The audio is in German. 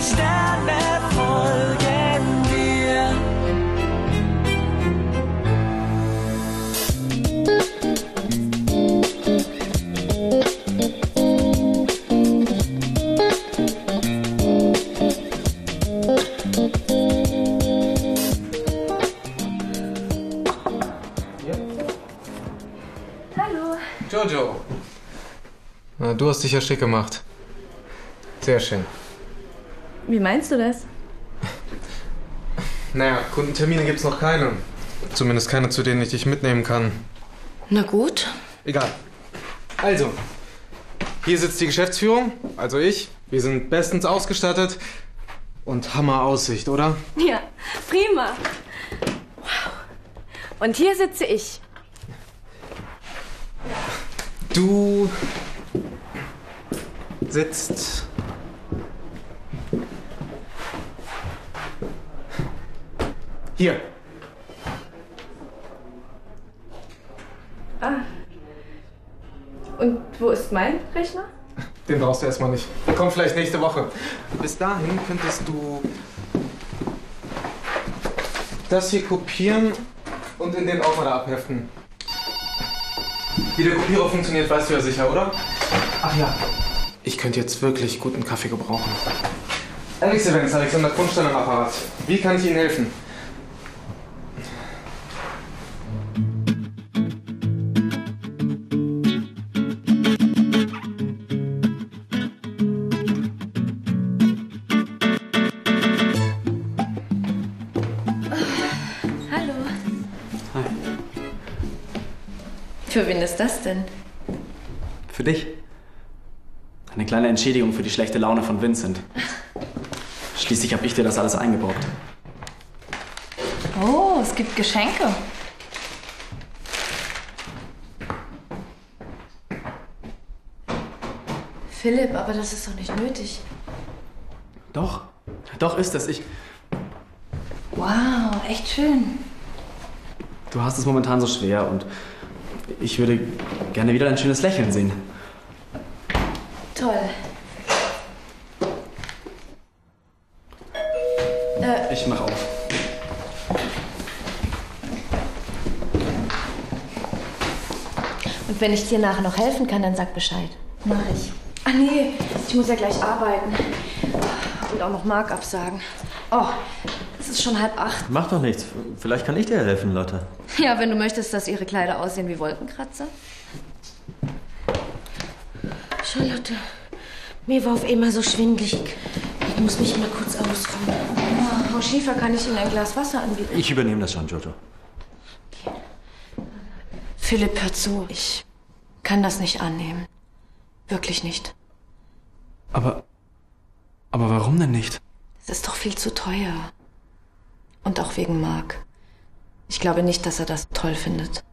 Sterne folgen dir. Jojo. Na, du hast dich ja schick gemacht. Sehr schön. Wie meinst du das? Naja, Kundentermine gibt's noch keine. Zumindest keine, zu denen ich dich mitnehmen kann. Na gut. Egal. Also, hier sitzt die Geschäftsführung, also ich. Wir sind bestens ausgestattet und Hammer Aussicht, oder? Ja, prima. Wow. Und hier sitze ich. Du sitzt hier. Ah. Und wo ist mein Rechner? Den brauchst du erstmal nicht. Der kommt vielleicht nächste Woche. Bis dahin könntest du das hier kopieren und in den Ordner abheften. Wie der Kopierer funktioniert, weißt du ja sicher, oder? Ach ja. Ich könnte jetzt wirklich guten Kaffee gebrauchen. Alex Events, Alexander Grundstein am Apparat. Wie kann ich Ihnen helfen? Für wen ist das denn? Für dich. Eine kleine Entschädigung für die schlechte Laune von Vincent. Schließlich habe ich dir das alles eingebaut. Oh, es gibt Geschenke. Philipp, aber das ist doch nicht nötig. Doch, doch ist es. Ich. Wow, echt schön. Du hast es momentan so schwer und ich würde gerne wieder ein schönes Lächeln sehen. Toll. Äh, Ich mach auf. und wenn ich dir nachher noch helfen kann, dann sag Bescheid. Mach ich. Ah nee, ich muss ja gleich arbeiten. Und auch noch Mark absagen. Oh, ist schon halb acht. Mach doch nichts. Vielleicht kann ich dir helfen, Lotte. Ja, wenn du möchtest, dass ihre Kleider aussehen wie Wolkenkratzer. Charlotte, mir war auf einmal so schwindlig. Ich muss mich mal kurz ausruhen. Oh, Frau Schiefer, kann ich Ihnen ein Glas Wasser anbieten? Ich übernehme das schon, Jojo. Philipp, hör zu. Ich kann das nicht annehmen. Wirklich nicht. Aber. Aber warum denn nicht? Es ist doch viel zu teuer. Und auch wegen Mark. Ich glaube nicht, dass er das toll findet.